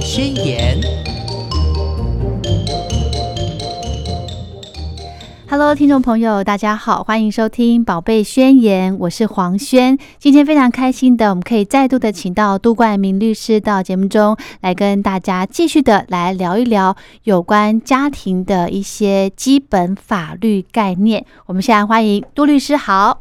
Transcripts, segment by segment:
宣言》。Hello，听众朋友，大家好，欢迎收听《宝贝宣言》，我是黄轩。今天非常开心的，我们可以再度的请到杜冠明律师到节目中来跟大家继续的来聊一聊有关家庭的一些基本法律概念。我们现在欢迎杜律师，好。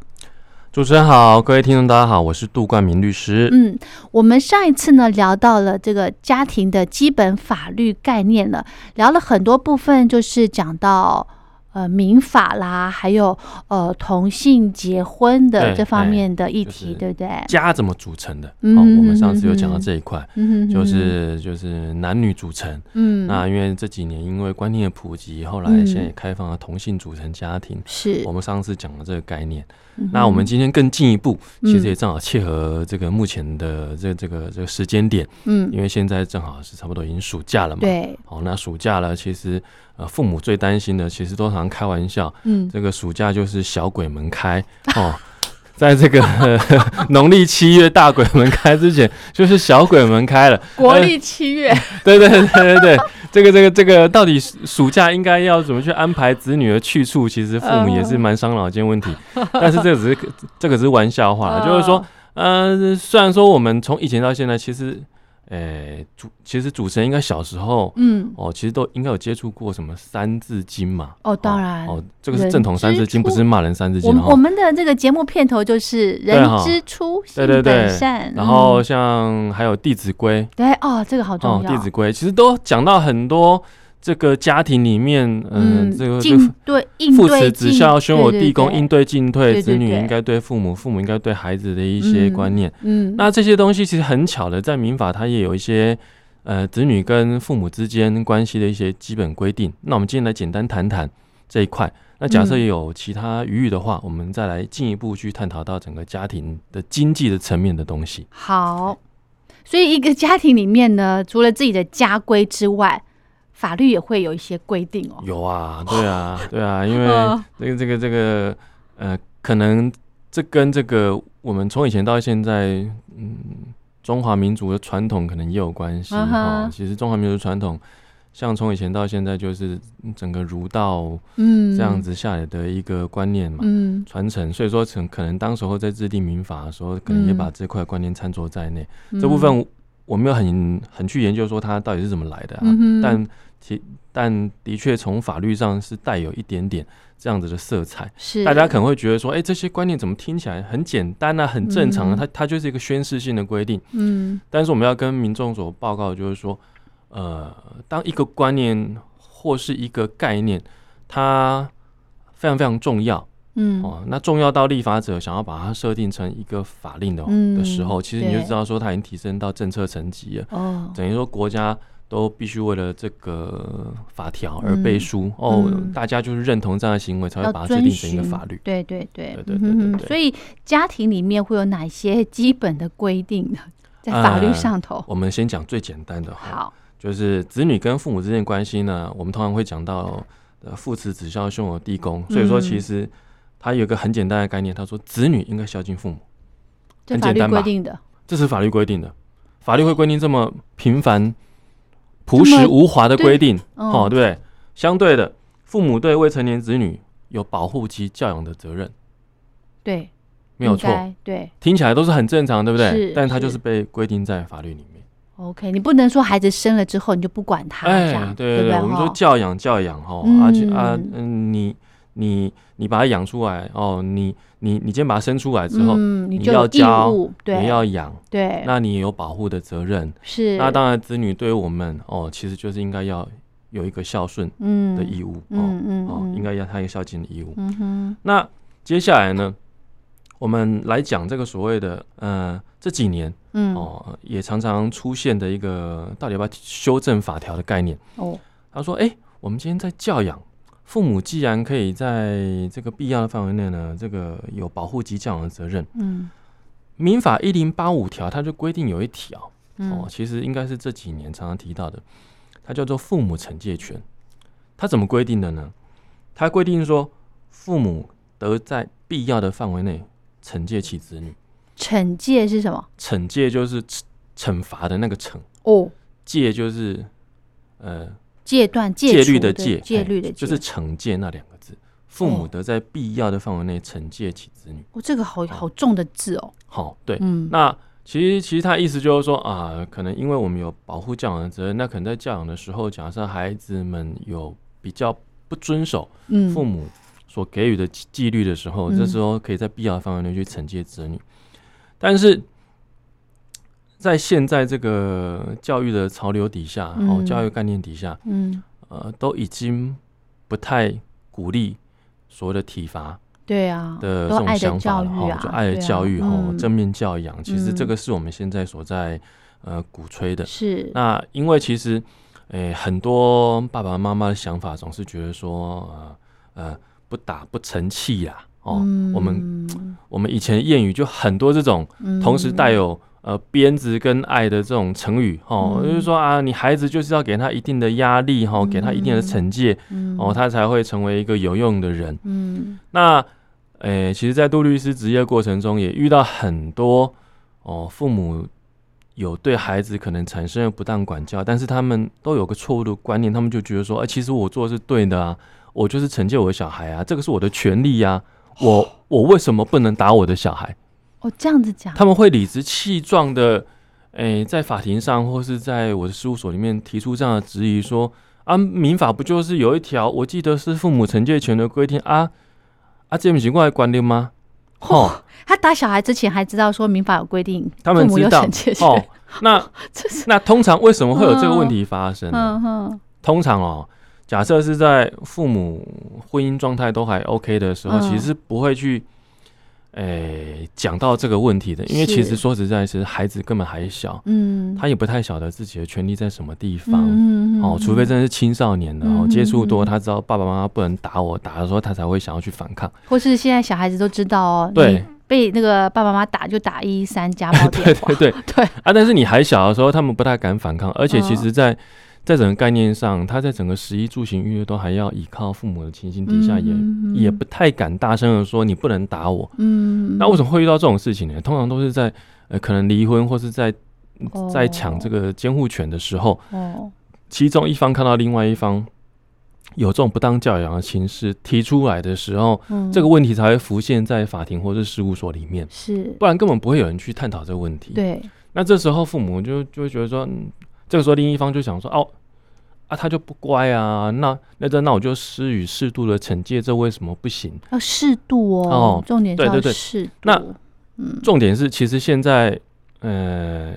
主持人好，各位听众大家好，我是杜冠明律师。嗯，我们上一次呢聊到了这个家庭的基本法律概念了，聊了很多部分，就是讲到。呃，民法啦，还有呃同性结婚的这方面的议题，对不对？家怎么组成的？哦，我们上次有讲到这一块，嗯就是就是男女组成。嗯，那因为这几年因为观念的普及，后来现在也开放了同性组成家庭。是，我们上次讲了这个概念。那我们今天更进一步，其实也正好切合这个目前的这这个这个时间点。嗯，因为现在正好是差不多已经暑假了嘛。对。哦，那暑假了，其实。呃，父母最担心的，其实都常开玩笑，嗯，这个暑假就是小鬼门开哦，在这个 农历七月大鬼门开之前，就是小鬼门开了。国历七月，对对对对对，这个这个这个，到底暑假应该要怎么去安排子女的去处？其实父母也是蛮伤脑筋问题。但是这只是这个只是玩笑话，就是说，呃，虽然说我们从以前到现在，其实。诶，主其实主持人应该小时候，嗯，哦，其实都应该有接触过什么《三字经》嘛。哦，当然，哦，这个是正统《三字经》，不是骂人《三字经》。我我们的这个节目片头就是“人之初，性本善”。然后像还有《弟子规》。对，哦，这个好重要。《弟子规》其实都讲到很多。这个家庭里面，嗯，这个对父慈子孝、兄友弟恭、应对进退，子女应该对父母，父母应该对孩子的一些观念。嗯，那这些东西其实很巧的，在民法它也有一些呃子女跟父母之间关系的一些基本规定。那我们今天来简单谈谈这一块。那假设有其他余裕的话，我们再来进一步去探讨到整个家庭的经济的层面的东西。好，所以一个家庭里面呢，除了自己的家规之外，法律也会有一些规定哦。有啊，对啊，对啊，因为这个这个这个呃，可能这跟这个我们从以前到现在，嗯，中华民族的传统可能也有关系哈。其实中华民族传统，像从以前到现在，就是整个儒道嗯这样子下来的一个观念嘛，嗯，传承。所以说，可可能当时候在制定民法的时候，可能也把这块观念参酌在内。这部分我没有很很去研究说它到底是怎么来的啊，但。其但的确从法律上是带有一点点这样子的色彩，是。大家可能会觉得说，哎，这些观念怎么听起来很简单啊，很正常啊？它它就是一个宣示性的规定，嗯。但是我们要跟民众所报告，就是说，呃，当一个观念或是一个概念，它非常非常重要，嗯。哦，那重要到立法者想要把它设定成一个法令的的时候，其实你就知道说，它已经提升到政策层级了，哦，等于说国家。都必须为了这个法条而背书。哦，大家就是认同这样的行为，才会把它制定成一个法律。对对对。对对对对。所以家庭里面会有哪些基本的规定呢？在法律上头，我们先讲最简单的哈，好，就是子女跟父母之间关系呢，我们通常会讲到呃父慈子孝兄友弟恭，所以说其实它有一个很简单的概念，他说子女应该孝敬父母，很简单规定的，这是法律规定的，法律会规定这么频繁。朴实无华的规定，哦，对不对？相对的，父母对未成年子女有保护及教养的责任，对，没有错，对，听起来都是很正常，对不对？但他就是被规定在法律里面。OK，你不能说孩子生了之后你就不管他，这样对对对？我们说教养教养哈，而且啊，嗯，你你你把他养出来哦，你。你你今天把它生出来之后，你要教，你要养，对，那你也有保护的责任。是，那当然子女对于我们哦，其实就是应该要有一个孝顺的义务哦哦，应该要他一个孝敬的义务。嗯哼。那接下来呢，我们来讲这个所谓的呃这几年嗯哦也常常出现的一个到底要不要修正法条的概念哦。他说：“哎，我们今天在教养。”父母既然可以在这个必要的范围内呢，这个有保护及教养的责任。嗯，民法一零八五条，它就规定有一条哦，其实应该是这几年常常提到的，它叫做父母惩戒权。它怎么规定的呢？它规定说，父母得在必要的范围内惩戒其子女。惩戒是什么？惩戒就是惩罚的那个惩哦。戒就是呃戒断戒律的戒，戒律的就是惩戒那两个字。父母得在必要的范围内惩戒其子女。哦，这个好好重的字哦。好，对，嗯，那其实其实他意思就是说啊，可能因为我们有保护教养的责任，那可能在教养的时候，假设孩子们有比较不遵守父母所给予的纪律的时候，这时候可以在必要的范围内去惩戒子女。但是在现在这个教育的潮流底下，哦，教育概念底下，嗯，呃，都已经不太鼓励所谓的体罚，对啊的这种想法了哈，就爱的教育哈，正面教养，其实这个是我们现在所在呃鼓吹的。是。那因为其实诶很多爸爸妈妈的想法总是觉得说呃呃不打不成器呀。哦，我们我们以前谚语就很多这种，同时带有呃鞭子跟爱的这种成语，哦，就是说啊，你孩子就是要给他一定的压力，哈，给他一定的惩戒，哦，他才会成为一个有用的人。嗯，那诶，其实，在杜律师职业过程中，也遇到很多哦，父母有对孩子可能产生了不当管教，但是他们都有个错误的观念，他们就觉得说，哎，其实我做的是对的啊，我就是惩戒我的小孩啊，这个是我的权利呀。我我为什么不能打我的小孩？哦，这样子讲，他们会理直气壮的，诶，在法庭上或是在我的事务所里面提出这样的质疑，说啊，民法不就是有一条，我记得是父母惩戒权的规定啊啊，这种情况还管定吗？哦，他打小孩之前还知道说民法有规定，他们知道哦。那那通常为什么会有这个问题发生？嗯哼，通常哦。假设是在父母婚姻状态都还 OK 的时候，其实不会去诶讲到这个问题的，因为其实说实在，是孩子根本还小，嗯，他也不太晓得自己的权利在什么地方，嗯哦，除非真的是青少年的哦，接触多，他知道爸爸妈妈不能打我，打的时候他才会想要去反抗，或是现在小孩子都知道哦，对，被那个爸爸妈妈打就打一三家暴 电话，对对对对。啊，但是你还小的时候，他们不太敢反抗，而且其实，在在整个概念上，他在整个食衣住行娱乐都还要依靠父母的情形底下，也也不太敢大声的说你不能打我。嗯，那为什么会遇到这种事情呢？通常都是在呃可能离婚或是在在抢这个监护权的时候，哦，其中一方看到另外一方有这种不当教养的情势提出来的时候，这个问题才会浮现在法庭或是事务所里面。是，不然根本不会有人去探讨这个问题。对，那这时候父母就就会觉得说。这个时候，另一方就想说：“哦，啊，他就不乖啊，那那这那我就施予适度的惩戒，这为什么不行？要适度哦。哦，重点对对对，适度。那重点是，其实现在，呃，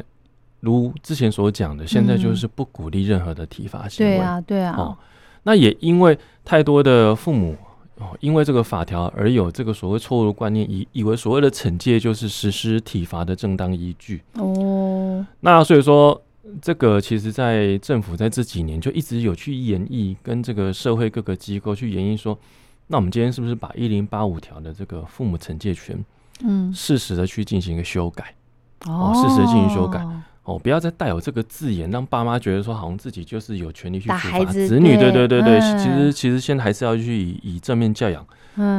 如之前所讲的，现在就是不鼓励任何的体罚行为。对啊，对啊。哦，那也因为太多的父母哦，因为这个法条而有这个所谓错误的观念，以以为所谓的惩戒就是实施体罚的正当依据。哦，那所以说。这个其实，在政府在这几年就一直有去演绎，跟这个社会各个机构去演绎说，那我们今天是不是把一零八五条的这个父母惩戒权，嗯，适时的去进行一个修改，哦，适时的进行修改，哦，不要再带有这个字眼，让爸妈觉得说好像自己就是有权利去处罚子女，对对对对，其实其实现在还是要去以以正面教养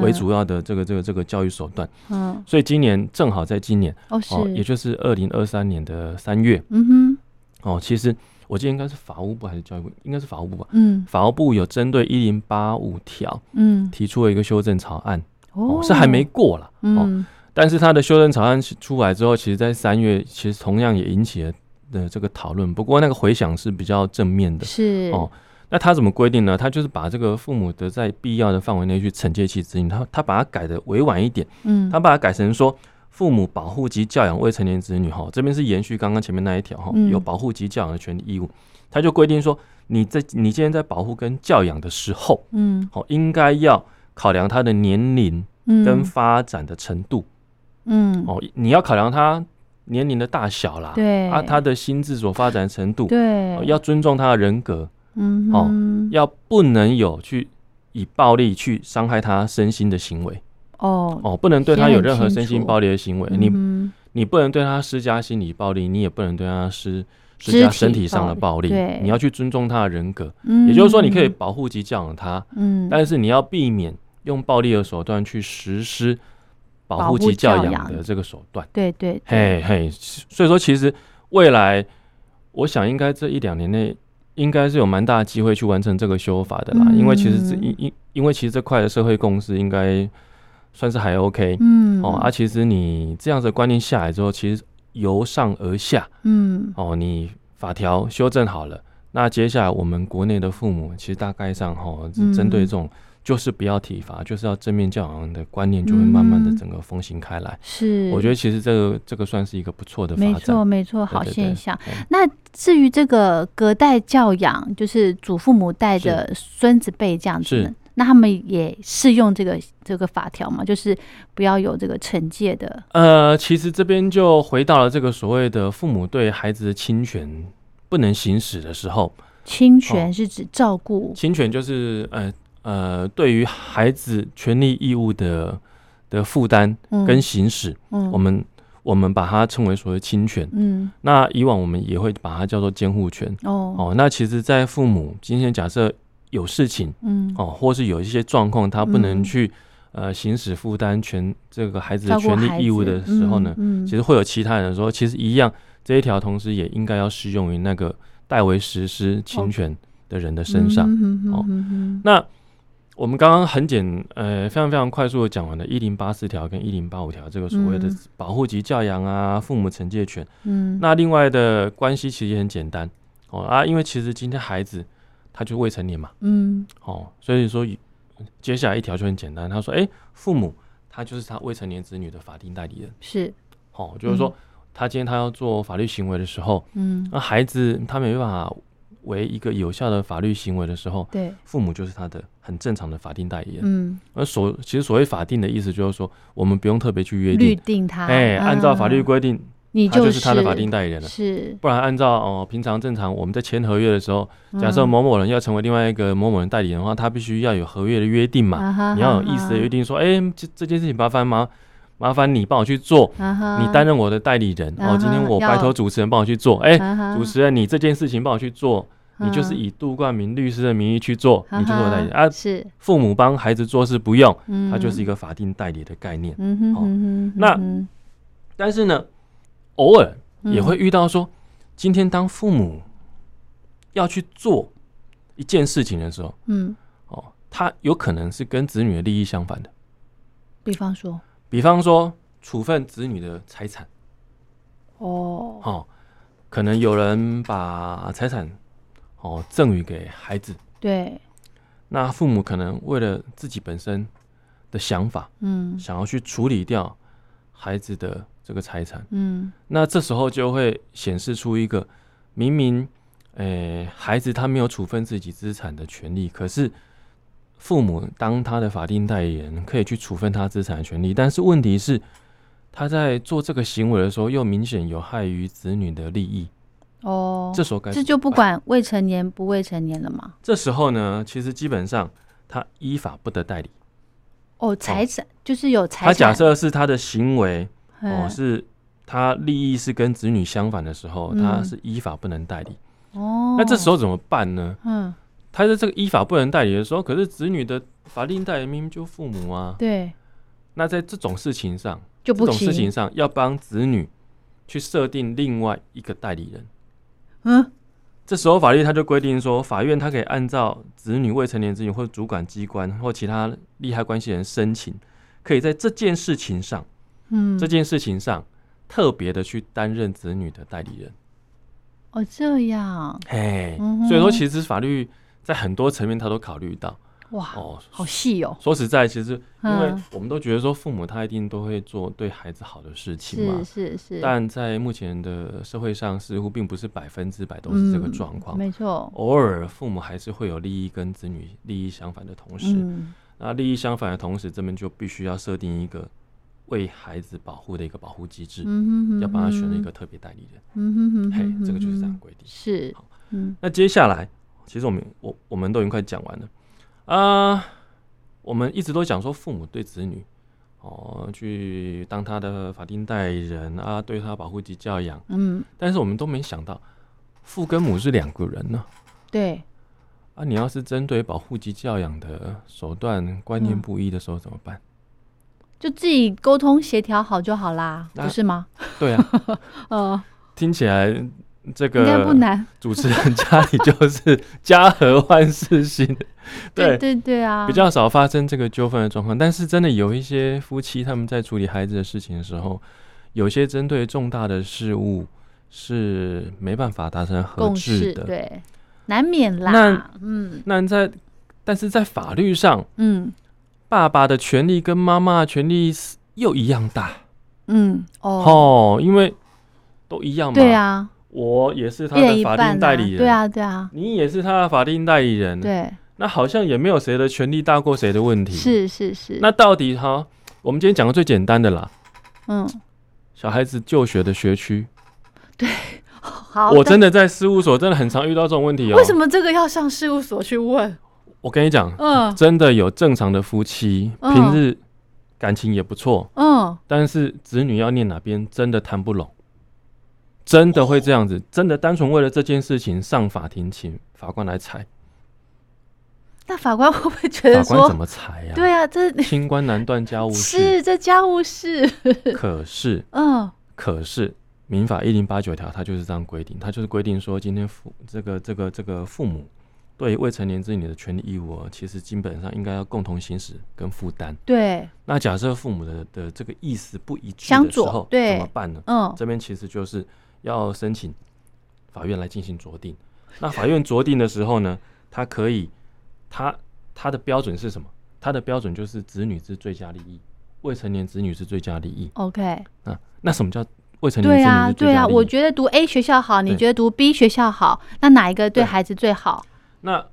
为主要的这个这个这个教育手段，嗯，所以今年正好在今年，哦，也就是二零二三年的三月，嗯哼。哦，其实我记得应该是法务部还是教育部，应该是法务部吧。嗯，法务部有针对一零八五条，嗯，提出了一个修正草案，哦，是还没过了，嗯，但是他的修正草案出来之后，其实，在三月，其实同样也引起了的这个讨论。不过那个回响是比较正面的，是哦。那他怎么规定呢？他就是把这个父母的在必要的范围内去惩戒其子女，他他把它改的委婉一点，嗯，他把它改成说。父母保护及教养未成年子女，哈，这边是延续刚刚前面那一条，哈，有保护及教养的权利义务。他就规定说，你在你今天在保护跟教养的时候，嗯，好，应该要考量他的年龄跟发展的程度，嗯，哦，你要考量他年龄的大小啦，对，啊，他的心智所发展程度，对，要尊重他的人格，嗯，哦，要不能有去以暴力去伤害他身心的行为。哦哦，不能对他有任何身心暴力的行为，你你不能对他施加心理暴力，你也不能对他施施加身体上的暴力。你要去尊重他的人格。嗯，也就是说，你可以保护及教养他，嗯，但是你要避免用暴力的手段去实施保护及教养的这个手段。对对，嘿嘿，所以说其实未来我想应该这一两年内应该是有蛮大的机会去完成这个修法的啦，因为其实这因因因为其实这块的社会共识应该算是还 OK，嗯，哦，啊，其实你这样子观念下来之后，其实由上而下，嗯，哦，你法条修正好了，那接下来我们国内的父母其实大概上哈，针对这种。就是不要体罚，就是要正面教养的观念，就会慢慢的整个风行开来。是，我觉得其实这个这个算是一个不错的，没错没错，好现象。那至于这个隔代教养，就是祖父母带着孙子辈这样子，那他们也适用这个这个法条嘛？就是不要有这个惩戒的。呃，其实这边就回到了这个所谓的父母对孩子的侵权不能行使的时候，侵权是指照顾，侵权就是呃。呃，对于孩子权利义务的的负担跟行使，嗯，我们我们把它称为所谓侵权，嗯，那以往我们也会把它叫做监护权，哦哦，那其实，在父母今天假设有事情，嗯，哦，或是有一些状况，他不能去呃行使负担权这个孩子的权利义务的时候呢，嗯，其实会有其他人说，其实一样这一条，同时也应该要适用于那个代为实施侵权的人的身上，哦，那。我们刚刚很简呃非常非常快速的讲完了一零八四条跟一零八五条这个所谓的保护及教养啊父母惩戒权，嗯，那另外的关系其实也很简单哦啊，因为其实今天孩子他就未成年嘛，嗯，哦，所以说接下来一条就很简单，他说哎父母他就是他未成年子女的法定代理人，是，哦，就是说他今天他要做法律行为的时候，嗯，那孩子他没办法。为一个有效的法律行为的时候，对。父母就是他的很正常的法定代理人。嗯，而所其实所谓法定的意思就是说，我们不用特别去约定，定他，哎，按照法律规定，你就是他的法定代理人了。是，不然按照哦平常正常我们在签合约的时候，假设某某人要成为另外一个某某人代理人的话，他必须要有合约的约定嘛，你要有意思的约定说，哎，这这件事情麻烦吗？麻烦你帮我去做，你担任我的代理人哦。今天我拜托主持人帮我去做，哎，主持人你这件事情帮我去做。你就是以杜冠明律师的名义去做，你就是代理啊。是父母帮孩子做事不用，他就是一个法定代理的概念。嗯哼，那但是呢，偶尔也会遇到说，今天当父母要去做一件事情的时候，嗯，哦，他有可能是跟子女的利益相反的。比方说，比方说处分子女的财产。哦，哦，可能有人把财产。哦，赠予给孩子。对，那父母可能为了自己本身的想法，嗯，想要去处理掉孩子的这个财产，嗯，那这时候就会显示出一个明明，诶，孩子他没有处分自己资产的权利，可是父母当他的法定代理人，可以去处分他资产的权利，但是问题是，他在做这个行为的时候，又明显有害于子女的利益。哦，这时候该这就不管未成年不未成年了吗？这时候呢，其实基本上他依法不得代理。哦，财产就是有财产。他假设是他的行为哦，是他利益是跟子女相反的时候，他是依法不能代理。哦，那这时候怎么办呢？嗯，他在这个依法不能代理的时候，可是子女的法定代理明明就父母啊。对。那在这种事情上，就这种事情上要帮子女去设定另外一个代理人。嗯，这时候法律它就规定说，法院它可以按照子女未成年子女或主管机关或其他利害关系人申请，可以在这件事情上，嗯，这件事情上特别的去担任子女的代理人。哦，这样，嘿，所以说其实法律在很多层面他都考虑到。哇哦，好细哦！说实在，其实因为我们都觉得说父母他一定都会做对孩子好的事情嘛，是是是。但在目前的社会上，似乎并不是百分之百都是这个状况。没错，偶尔父母还是会有利益跟子女利益相反的同时，那利益相反的同时，这边就必须要设定一个为孩子保护的一个保护机制，要帮他选了一个特别代理人。嗯哼哼，嘿，这个就是这样规定。是，好，嗯，那接下来，其实我们我我们都已经快讲完了。啊，我们一直都讲说父母对子女，哦，去当他的法定代理人啊，对他保护及教养，嗯，但是我们都没想到，父跟母是两个人呢。对。啊，你要是针对保护及教养的手段观念不一的时候怎么办？就自己沟通协调好就好啦，不是吗？对啊。呃，听起来这个应该不难，主持人家里就是家和万事兴，对对对啊，比较少发生这个纠纷的状况。但是真的有一些夫妻他们在处理孩子的事情的时候，有些针对重大的事物是没办法达成合适的，对，难免啦。那嗯，那在但是在法律上，嗯，爸爸的权利跟妈妈的权利又一样大，嗯哦，因为都一样嘛，对啊。我也是他的法定代理人，对啊，对啊，你也是他的法定代理人，对，那好像也没有谁的权利大过谁的问题，是是是。那到底哈，我们今天讲个最简单的啦，嗯，小孩子就学的学区，对，好，我真的在事务所真的很常遇到这种问题哦。为什么这个要上事务所去问？我跟你讲，嗯，真的有正常的夫妻，平日感情也不错，嗯，但是子女要念哪边真的谈不拢。真的会这样子？真的单纯为了这件事情上法庭，请法官来裁？那法官会不会觉得法官怎么裁呀？对啊，这清官难断家务事，是这家务事。可是，嗯，可是民法一零八九条，它就是这样规定，它就是规定说，今天父这个这个这个父母对未成年子女的权利义务，其实基本上应该要共同行使跟负担。对。那假设父母的的这个意思不一致的时候，怎么办呢？嗯，这边其实就是。要申请法院来进行酌定，那法院酌定的时候呢，他可以，他他的标准是什么？他的标准就是子女之最佳利益，未成年子女之最佳利益。OK，那那什么叫未成年子女？对啊，对啊，我觉得读 A 学校好，你觉得读 B 学校好，那哪一个对孩子最好？那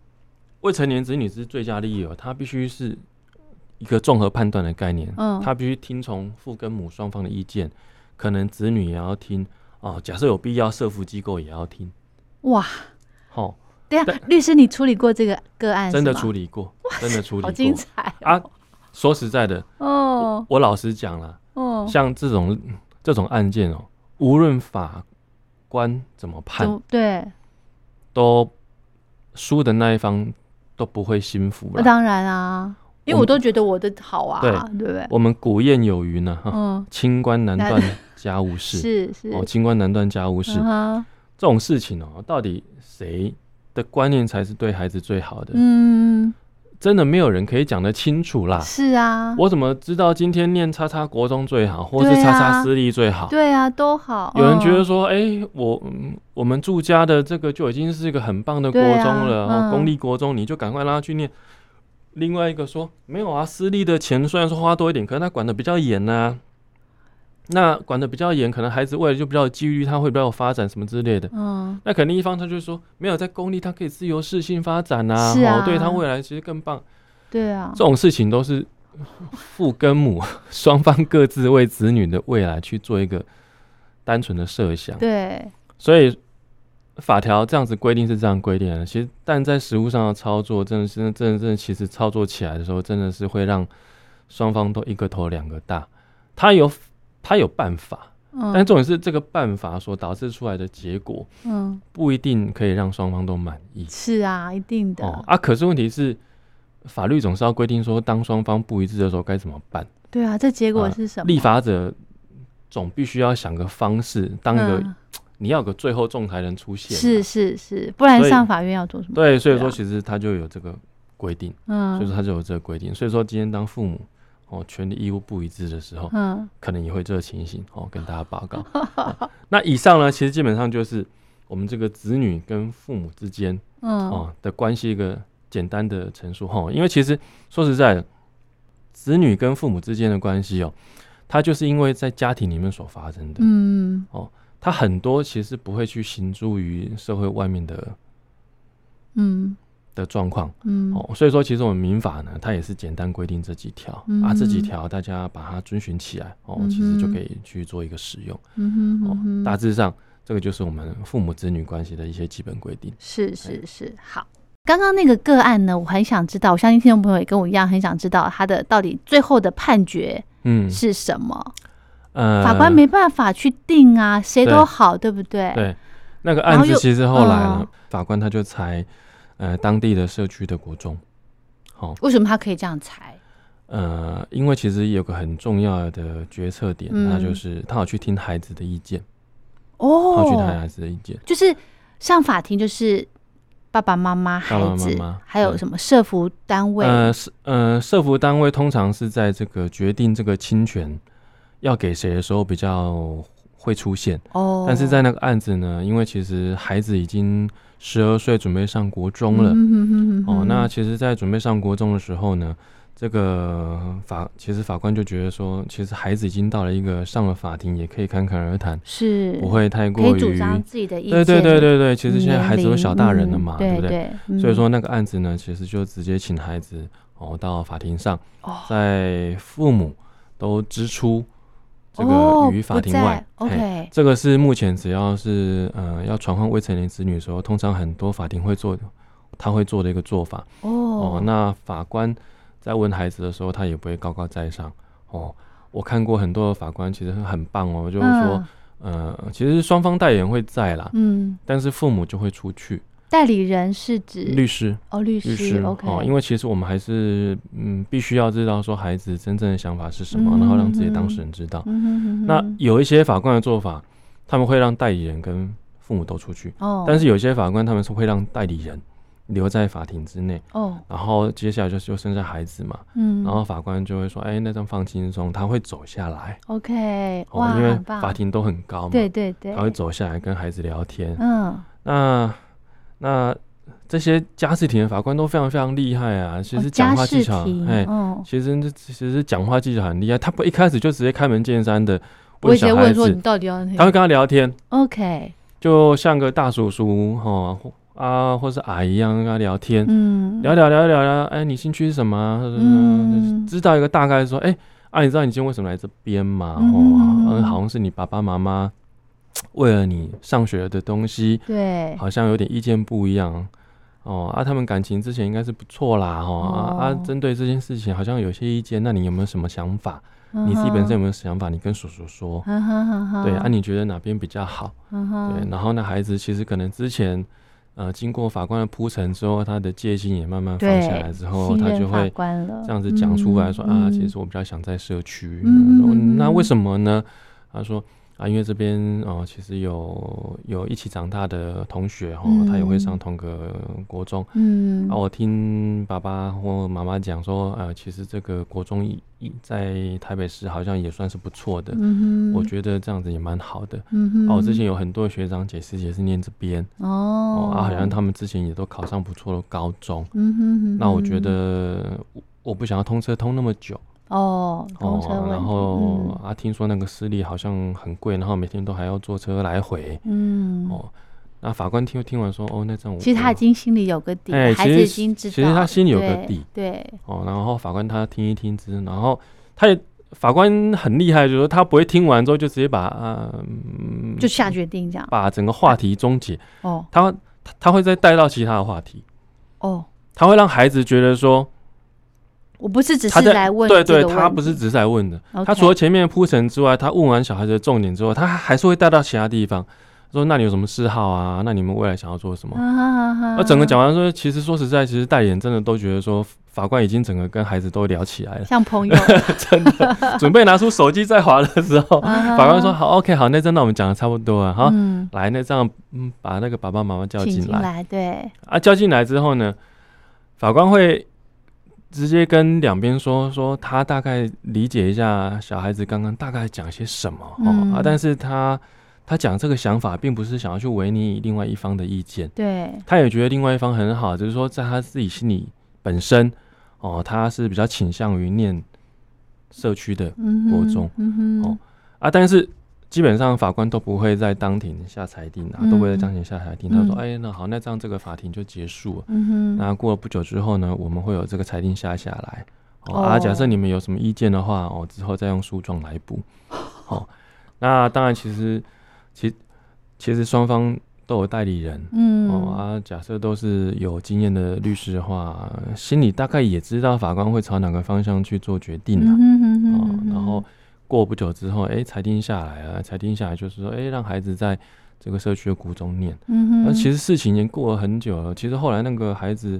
未成年子女之最佳利益哦，他必须是一个综合判断的概念，嗯，他必须听从父跟母双方的意见，可能子女也要听。哦，假设有必要，社福机构也要听。哇，好，对啊，律师，你处理过这个个案？真的处理过，真的处理过，好精彩啊！说实在的，哦，我老实讲了，哦，像这种这种案件哦，无论法官怎么判，对，都输的那一方都不会心服。那当然啊，因为我都觉得我的好啊，对不对？我们古谚有云呢，哈，清官难断。家务事 是是哦，清官难断家务事，这种事情哦，到底谁的观念才是对孩子最好的？嗯，真的没有人可以讲得清楚啦。是啊，我怎么知道今天念叉叉国中最好，或是叉叉私立最好？对啊，都好。有人觉得说，哎，我我们住家的这个就已经是一个很棒的国中了，公立国中你就赶快让他去念。另外一个说，没有啊，私立的钱虽然说花多一点，可是他管的比较严呐。那管的比较严，可能孩子未来就比较有机遇，他会比较有发展什么之类的。嗯，那肯定一方他就说，没有在公立，他可以自由适性发展啊，哦，对他未来其实更棒。对啊，这种事情都是父跟母 双方各自为子女的未来去做一个单纯的设想。对，所以法条这样子规定是这样规定的，其实但在实物上的操作，真的是真的真的，其实操作起来的时候，真的是会让双方都一个头两个大。他有。他有办法，但重点是这个办法所导致出来的结果，嗯，不一定可以让双方都满意。是啊，一定的。哦啊，可是问题是，法律总是要规定说，当双方不一致的时候该怎么办？对啊，这结果是什么？立法者总必须要想个方式，当一个你要个最后仲裁人出现。是是是，不然上法院要做什么？对，所以说其实他就有这个规定，嗯，所以说他就有这个规定。所以说今天当父母。哦，权利义务不一致的时候，嗯，可能也会这个情形哦，跟大家报告。那以上呢，其实基本上就是我们这个子女跟父母之间，嗯，哦的关系一个简单的陈述哈。因为其实说实在的，子女跟父母之间的关系哦，它就是因为在家庭里面所发生的，嗯，哦，它很多其实不会去行诸于社会外面的，嗯。的状况，嗯，哦，所以说其实我们民法呢，它也是简单规定这几条，啊，这几条大家把它遵循起来，哦，其实就可以去做一个使用，嗯哼，哦，大致上这个就是我们父母子女关系的一些基本规定。是是是，好，刚刚那个个案呢，我很想知道，我相信听众朋友也跟我一样很想知道他的到底最后的判决，嗯，是什么？呃，法官没办法去定啊，谁都好，对不对？对，那个案子其实后来呢，法官他就才。呃，当地的社区的国中，好，为什么他可以这样裁？呃，因为其实有个很重要的决策点，那就是他要去听孩子的意见。哦，套取他孩子的意见，就是上法庭，就是爸爸妈妈、孩子，还有什么社服单位？呃，社呃社服单位通常是在这个决定这个侵权要给谁的时候比较会出现哦，但是在那个案子呢，因为其实孩子已经。十二岁准备上国中了，哦，那其实，在准备上国中的时候呢，这个法其实法官就觉得说，其实孩子已经到了一个上了法庭也可以侃侃而谈，是不会太过于主张自己的意见。对对对对对，其实现在孩子都小大人了嘛，对不对？所以说那个案子呢，其实就直接请孩子哦到法庭上，在父母都支出。这个于法庭外，OK，这个是目前只要是呃要传唤未成年子女的时候，通常很多法庭会做，他会做的一个做法。哦，那法官在问孩子的时候，他也不会高高在上。哦，我看过很多的法官，其实很棒哦，就是说，呃，其实双方代言会在啦，嗯，但是父母就会出去。代理人是指律师。哦，律师，OK，哦，因为其实我们还是嗯，必须要知道说孩子真正的想法是什么，然后让自己当事人知道。嗯那有一些法官的做法，他们会让代理人跟父母都出去，哦，但是有些法官他们是会让代理人留在法庭之内，哦，然后接下来就就剩下孩子嘛，嗯，然后法官就会说，哎，那张放轻松，他会走下来，OK，哇，因为法庭都很高嘛，对对对，他会走下来跟孩子聊天，嗯，那。那这些家事庭的法官都非常非常厉害啊！其实讲话技巧，哎，其实这其实讲话技巧很厉害。他不一开始就直接开门见山的问小孩子，你到底要？他会跟他聊天，OK，就像个大叔叔哈啊，或是阿姨一样跟他聊天，嗯，聊聊聊聊聊，哎，你兴趣是什么？嗯，知道一个大概说，哎，啊，你知道你今天为什么来这边吗？哦，好像是你爸爸妈妈。为了你上学的东西，对，好像有点意见不一样哦。啊，他们感情之前应该是不错啦，哦啊，针对这件事情好像有些意见，那你有没有什么想法？你自己本身有没有想法？你跟叔叔说，对啊，你觉得哪边比较好？对，然后那孩子其实可能之前呃经过法官的铺陈之后，他的戒心也慢慢放下来之后，他就会这样子讲出来说啊，其实我比较想在社区，那为什么呢？他说。啊，因为这边哦，其实有有一起长大的同学哈，他也会上同个国中。嗯，啊，我听爸爸或妈妈讲说，呃，其实这个国中一在台北市好像也算是不错的。嗯我觉得这样子也蛮好的。嗯哦，之前有很多学长姐师姐是念这边。哦。啊，好像他们之前也都考上不错的高中。嗯哼。那我觉得我不想要通车通那么久。哦，哦，然后啊，听说那个私立好像很贵，然后每天都还要坐车来回。嗯，哦，那法官听听完说，哦，那这样我，其实他已经心里有个底，孩子已经知道，其实他心里有个底，对，哦，然后法官他听一听之，然后他也法官很厉害，就是说他不会听完之后就直接把啊，就下决定这样，把整个话题终结。哦，他他会再带到其他的话题。哦，他会让孩子觉得说。我不是只是来问，对对，他不是只是来问的。他除了前面铺陈之外，他问完小孩子的重点之后，他还是会带到其他地方，说那你有什么嗜好啊？那你们未来想要做什么？那整个讲完说，其实说实在，其实代言真的都觉得说，法官已经整个跟孩子都聊起来了，像朋友，真的准备拿出手机在划的时候，法官说好，OK，好，那这那我们讲的差不多了，哈，来，那这样，嗯，把那个爸爸妈妈叫进来，对，啊，叫进来之后呢，法官会。直接跟两边说说，他大概理解一下小孩子刚刚大概讲些什么哦啊，但是他他讲这个想法，并不是想要去违逆另外一方的意见，对，他也觉得另外一方很好，只是说在他自己心里本身哦，他是比较倾向于念社区的国中哦啊，但是。基本上法官都不会在当庭下裁定啊，都会在当庭下裁定。他说：“哎，那好，那这样这个法庭就结束了。那过了不久之后呢，我们会有这个裁定下下来。哦啊，假设你们有什么意见的话，哦，之后再用诉状来补。好，那当然，其实，其其实双方都有代理人。嗯，哦啊，假设都是有经验的律师的话，心里大概也知道法官会朝哪个方向去做决定了。哦，然后。过不久之后，哎，裁定下来了。裁定下来就是说，哎，让孩子在这个社区的谷中念。嗯哼。那其实事情已经过了很久了。其实后来那个孩子，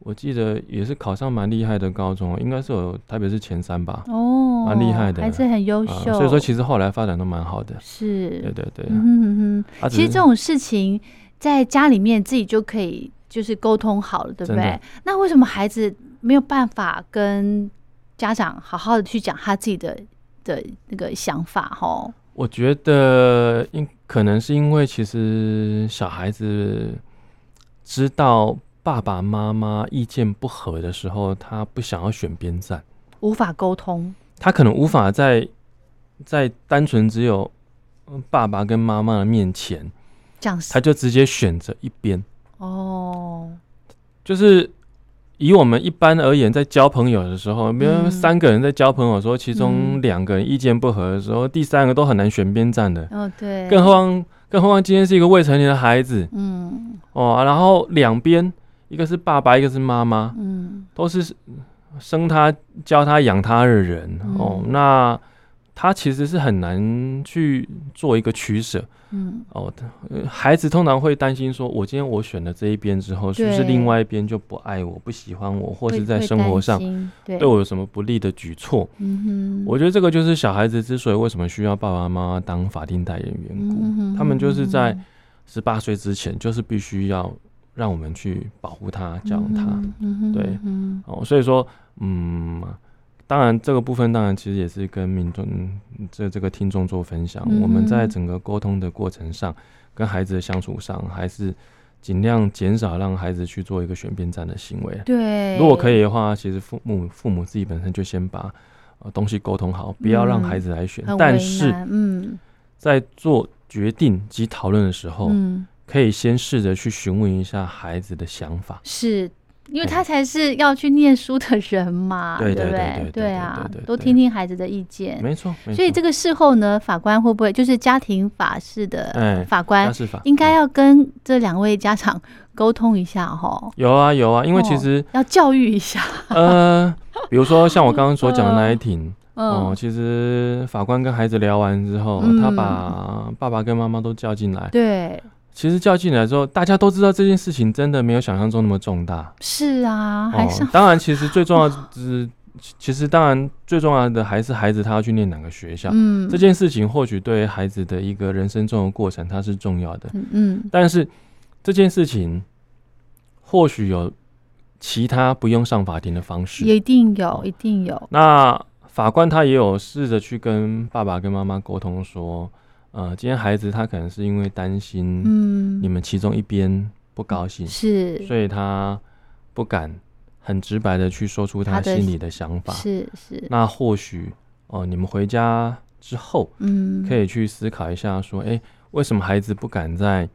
我记得也是考上蛮厉害的高中，应该是有台北是前三吧。哦，蛮厉害的，还是很优秀。所以说，其实后来发展都蛮好的。是，对对对。嗯哼其实这种事情在家里面自己就可以就是沟通好了，对不对？那为什么孩子没有办法跟家长好好的去讲他自己的的那个想法？哈，我觉得因可能是因为其实小孩子知道。爸爸妈妈意见不合的时候，他不想要选边站，无法沟通。他可能无法在在单纯只有爸爸跟妈妈的面前，这样他就直接选择一边。哦，就是以我们一般而言，在交朋友的时候，比如三个人在交朋友的时候，其中两个人意见不合的时候，第三个都很难选边站的。哦，对。更何况，更何况今天是一个未成年的孩子。嗯。哦，然后两边。一个是爸爸，一个是妈妈，嗯，都是生他、教他、养他的人哦。那他其实是很难去做一个取舍，嗯，哦，孩子通常会担心说，我今天我选了这一边之后，是不是另外一边就不爱我、不喜欢我，或是在生活上对。我有什么不利的举措？嗯哼，我觉得这个就是小孩子之所以为什么需要爸爸妈妈当法定代言缘故，他们就是在十八岁之前，就是必须要。让我们去保护他，教养他，对，哦，所以说，嗯，当然这个部分当然其实也是跟民众这这个听众做分享。我们在整个沟通的过程上，跟孩子的相处上，还是尽量减少让孩子去做一个选边站的行为。对，如果可以的话，其实父母父母自己本身就先把呃东西沟通好，不要让孩子来选。但是，嗯，在做决定及讨论的时候，嗯。可以先试着去询问一下孩子的想法，是因为他才是要去念书的人嘛，对不对？对啊，多听听孩子的意见，没错。所以这个事后呢，法官会不会就是家庭法式的法官，应该要跟这两位家长沟通一下哈？有啊有啊，因为其实要教育一下。呃，比如说像我刚刚所讲的那一庭，哦，其实法官跟孩子聊完之后，他把爸爸跟妈妈都叫进来，对。其实叫进来之后，大家都知道这件事情真的没有想象中那么重大。是啊，还是 当然，其实最重要是，其实当然最重要的还是孩子他要去念哪个学校。嗯，这件事情或许对孩子的一个人生中的过程，它是重要的。嗯，但是这件事情或许有其他不用上法庭的方式，一定有，一定有。那法官他也有试着去跟爸爸跟妈妈沟通说。呃，今天孩子他可能是因为担心，嗯，你们其中一边不高兴，是，所以他不敢很直白的去说出他心里的想法，是是。那或许哦，你们回家之后，嗯，可以去思考一下，说，哎，为什么孩子不敢在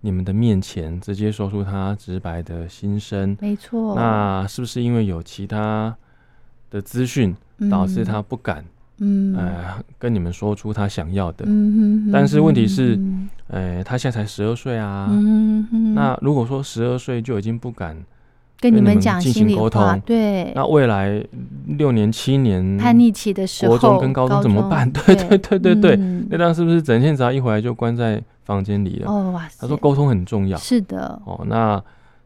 你们的面前直接说出他直白的心声？没错。那是不是因为有其他的资讯导致他不敢？嗯，呃，跟你们说出他想要的，嗯但是问题是，呃，他现在才十二岁啊，嗯哼，那如果说十二岁就已经不敢跟你们讲进行沟通，对，那未来六年七年叛逆期的时候，国中跟高中怎么办？对。对对对对，那当是不是整天只要一回来就关在房间里了？哦哇，他说沟通很重要，是的，哦，那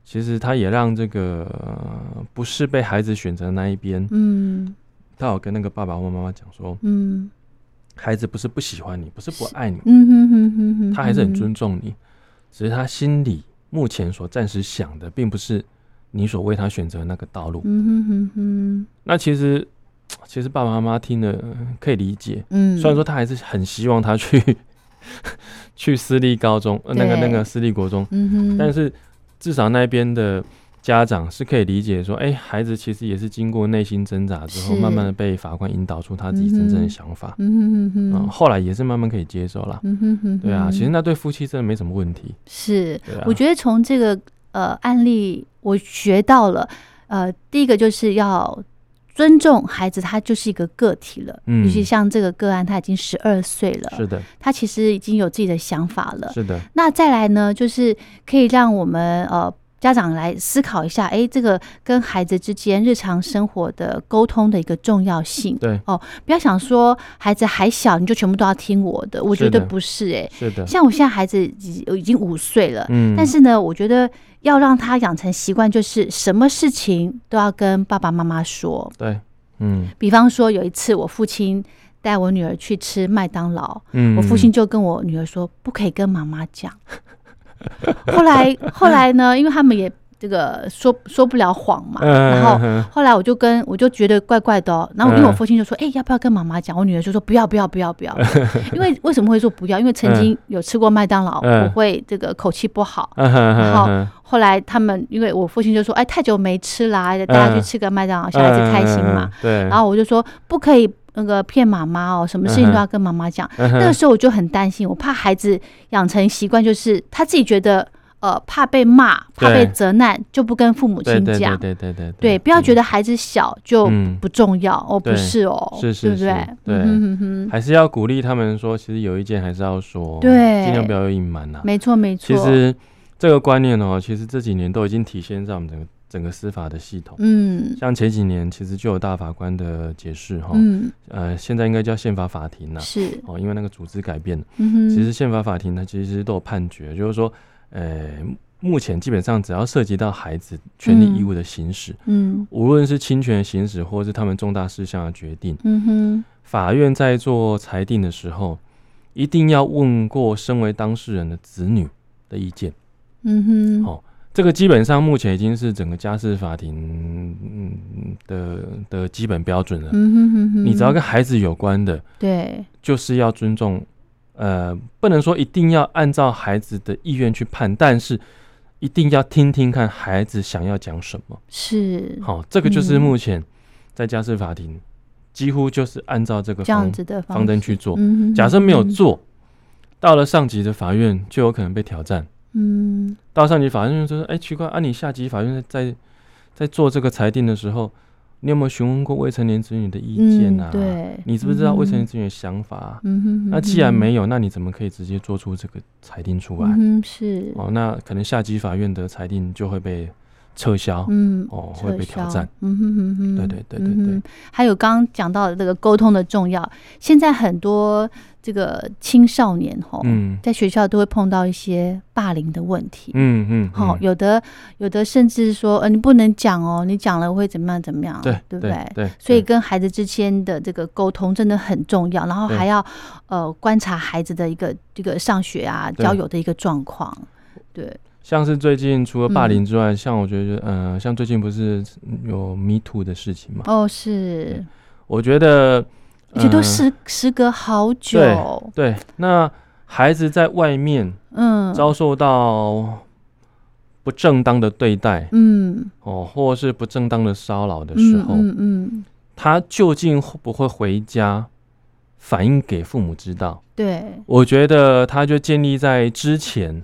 其实他也让这个不是被孩子选择那一边，嗯。他有跟那个爸爸或妈妈讲说：“嗯，孩子不是不喜欢你，不是不爱你，嗯哼哼哼哼，他还是很尊重你，只是他心里目前所暂时想的，并不是你所为他选择那个道路。嗯哼哼哼，那其实其实爸爸妈妈听了可以理解，嗯，虽然说他还是很希望他去 去私立高中，那个那个私立国中，嗯哼，但是至少那边的。”家长是可以理解说，哎，孩子其实也是经过内心挣扎之后，慢慢的被法官引导出他自己真正的想法。嗯后来也是慢慢可以接受了。嗯哼哼，对啊，其实那对夫妻真的没什么问题。是，我觉得从这个呃案例，我学到了，呃，第一个就是要尊重孩子，他就是一个个体了。嗯，尤其像这个个案，他已经十二岁了，是的，他其实已经有自己的想法了。是的。那再来呢，就是可以让我们呃。家长来思考一下，哎，这个跟孩子之间日常生活的沟通的一个重要性。对哦，不要想说孩子还小，你就全部都要听我的。我觉得不是，哎，是的。像我现在孩子已已经五岁了，嗯，但是呢，我觉得要让他养成习惯，就是什么事情都要跟爸爸妈妈说。对，嗯。比方说有一次，我父亲带我女儿去吃麦当劳，嗯，我父亲就跟我女儿说，不可以跟妈妈讲。后来，后来呢？因为他们也这个说说不了谎嘛，然后后来我就跟我就觉得怪怪的，然后因为我父亲就说：“哎，要不要跟妈妈讲？”我女儿就说：“不要，不要，不要，不要。”因为为什么会说不要？因为曾经有吃过麦当劳，我会这个口气不好。然后后来他们，因为我父亲就说：“哎，太久没吃啦，大家去吃个麦当劳，小孩子开心嘛。”对。然后我就说：“不可以那个骗妈妈哦，什么事情都要跟妈妈讲。”那个时候我就很担心，我怕孩子养成习惯，就是他自己觉得。呃，怕被骂，怕被责难，就不跟父母亲讲。对对对对对，不要觉得孩子小就不重要哦，不是哦，是是是，对，还是要鼓励他们说，其实有一件还是要说，对，尽量不要有隐瞒呐。没错没错。其实这个观念哦，其实这几年都已经体现在我们整个整个司法的系统。嗯，像前几年其实就有大法官的解释哈，嗯，呃，现在应该叫宪法法庭了，是哦，因为那个组织改变了。嗯哼，其实宪法法庭它其实都有判决，就是说。呃，目前基本上只要涉及到孩子权利义务的行使，嗯，无论是侵权行使或是他们重大事项的决定，嗯哼，法院在做裁定的时候，一定要问过身为当事人的子女的意见，嗯哼，好，这个基本上目前已经是整个家事法庭的的基本标准了，嗯哼哼哼，你只要跟孩子有关的，对，就是要尊重。呃，不能说一定要按照孩子的意愿去判，但是一定要听听看孩子想要讲什么。是，好，这个就是目前在家事法庭几乎就是按照这个这样子的方针去做。假设没有做到了上级的法院，就有可能被挑战。嗯，到上级法院就说：“哎，奇怪啊，你下级法院在在做这个裁定的时候。”你有没有询问过未成年子女的意见啊？对，你知不知道未成年子女的想法？嗯哼，那既然没有，那你怎么可以直接做出这个裁定出来？嗯，是哦，那可能下级法院的裁定就会被撤销，嗯，哦，会被挑战。嗯哼哼哼，对对对对对。还有刚刚讲到的这个沟通的重要，现在很多。这个青少年哈，在学校都会碰到一些霸凌的问题。嗯嗯，好，有的有的甚至说，呃，你不能讲哦，你讲了会怎么样怎么样？对，对不对？对，所以跟孩子之间的这个沟通真的很重要，然后还要呃观察孩子的一个这个上学啊、交友的一个状况。对，像是最近除了霸凌之外，像我觉得，嗯，像最近不是有 Me Too 的事情吗？哦，是，我觉得。而且都时时隔好久。对，那孩子在外面，嗯，遭受到不正当的对待，嗯，哦，或是不正当的骚扰的时候，嗯嗯，他究竟会不会回家反映给父母知道？对，我觉得他就建立在之前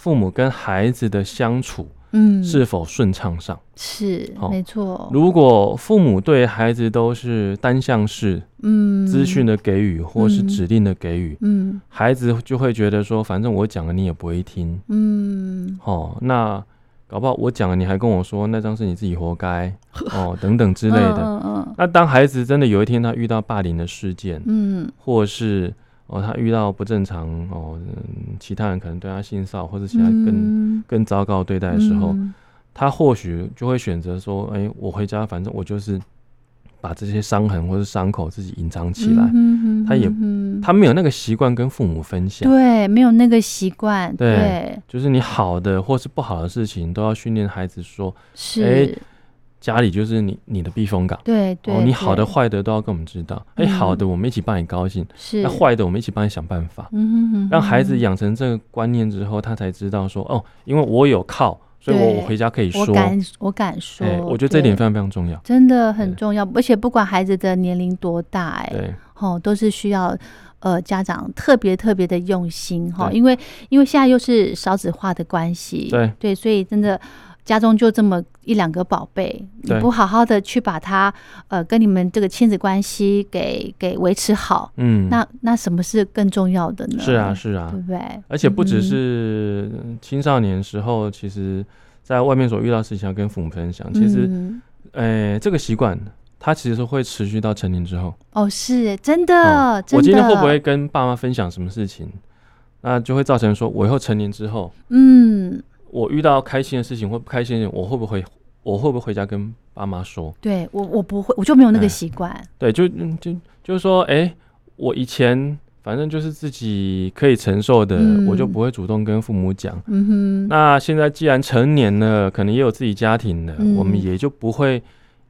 父母跟孩子的相处。嗯，是否顺畅上是没错。如果父母对孩子都是单向式，嗯，资讯的给予或是指令的给予，嗯，孩子就会觉得说，反正我讲了你也不会听，嗯，哦，那搞不好我讲了你还跟我说那张是你自己活该，哦，等等之类的。嗯嗯。那当孩子真的有一天他遇到霸凌的事件，嗯，或是。哦，他遇到不正常哦，其他人可能对他性骚扰或者其他更更糟糕对待的时候，他或许就会选择说：“哎，我回家，反正我就是把这些伤痕或者伤口自己隐藏起来。”他也他没有那个习惯跟父母分享，对，没有那个习惯，对，就是你好的或是不好的事情都要训练孩子说：“是。”家里就是你你的避风港，对对，你好的坏的都要跟我们知道。哎，好的我们一起帮你高兴，是那坏的我们一起帮你想办法。嗯哼哼，让孩子养成这个观念之后，他才知道说哦，因为我有靠，所以我我回家可以说，我敢我敢说。我觉得这点非常非常重要，真的很重要。而且不管孩子的年龄多大，哎，对，哦，都是需要呃家长特别特别的用心哈，因为因为现在又是少子化的关系，对对，所以真的。家中就这么一两个宝贝，你不好好的去把他呃跟你们这个亲子关系给给维持好，嗯，那那什么是更重要的呢？是啊，是啊，对不对？而且不只是青少年时候，其实在外面所遇到事情要跟父母分享。其实，诶，这个习惯它其实是会持续到成年之后。哦，是真的。我今天会不会跟爸妈分享什么事情？那就会造成说，我以后成年之后，嗯，我遇到开心的事情或不开心的，我会不会我会不会回家跟爸妈说？对我，我不会，我就没有那个习惯。对，就就就是说，哎，我以前反正就是自己可以承受的，我就不会主动跟父母讲。嗯哼。那现在既然成年了，可能也有自己家庭了，我们也就不会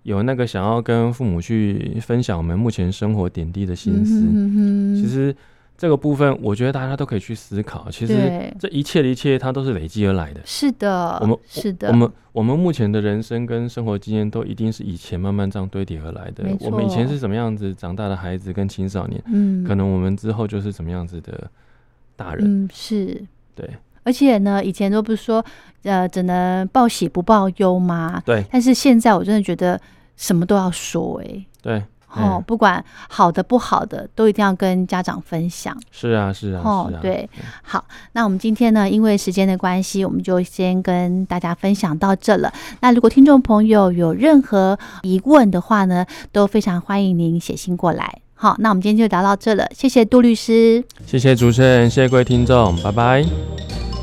有那个想要跟父母去分享我们目前生活点滴的心思。嗯哼其实。这个部分，我觉得大家都可以去思考。其实这一切的一切，它都是累积而来的。是的，我们是的，我们我们目前的人生跟生活经验，都一定是以前慢慢这样堆叠而来的。我们以前是什么样子长大的孩子跟青少年，嗯，可能我们之后就是什么样子的大人。嗯，是，对。而且呢，以前都不是说，呃，只能报喜不报忧吗？对。但是现在，我真的觉得什么都要说，哎。对。哦，不管好的不好的，都一定要跟家长分享。是啊，是啊。哦，对，好，那我们今天呢，因为时间的关系，我们就先跟大家分享到这了。那如果听众朋友有任何疑问的话呢，都非常欢迎您写信过来。好，那我们今天就聊到这了，谢谢杜律师，谢谢主持人，谢谢各位听众，拜拜。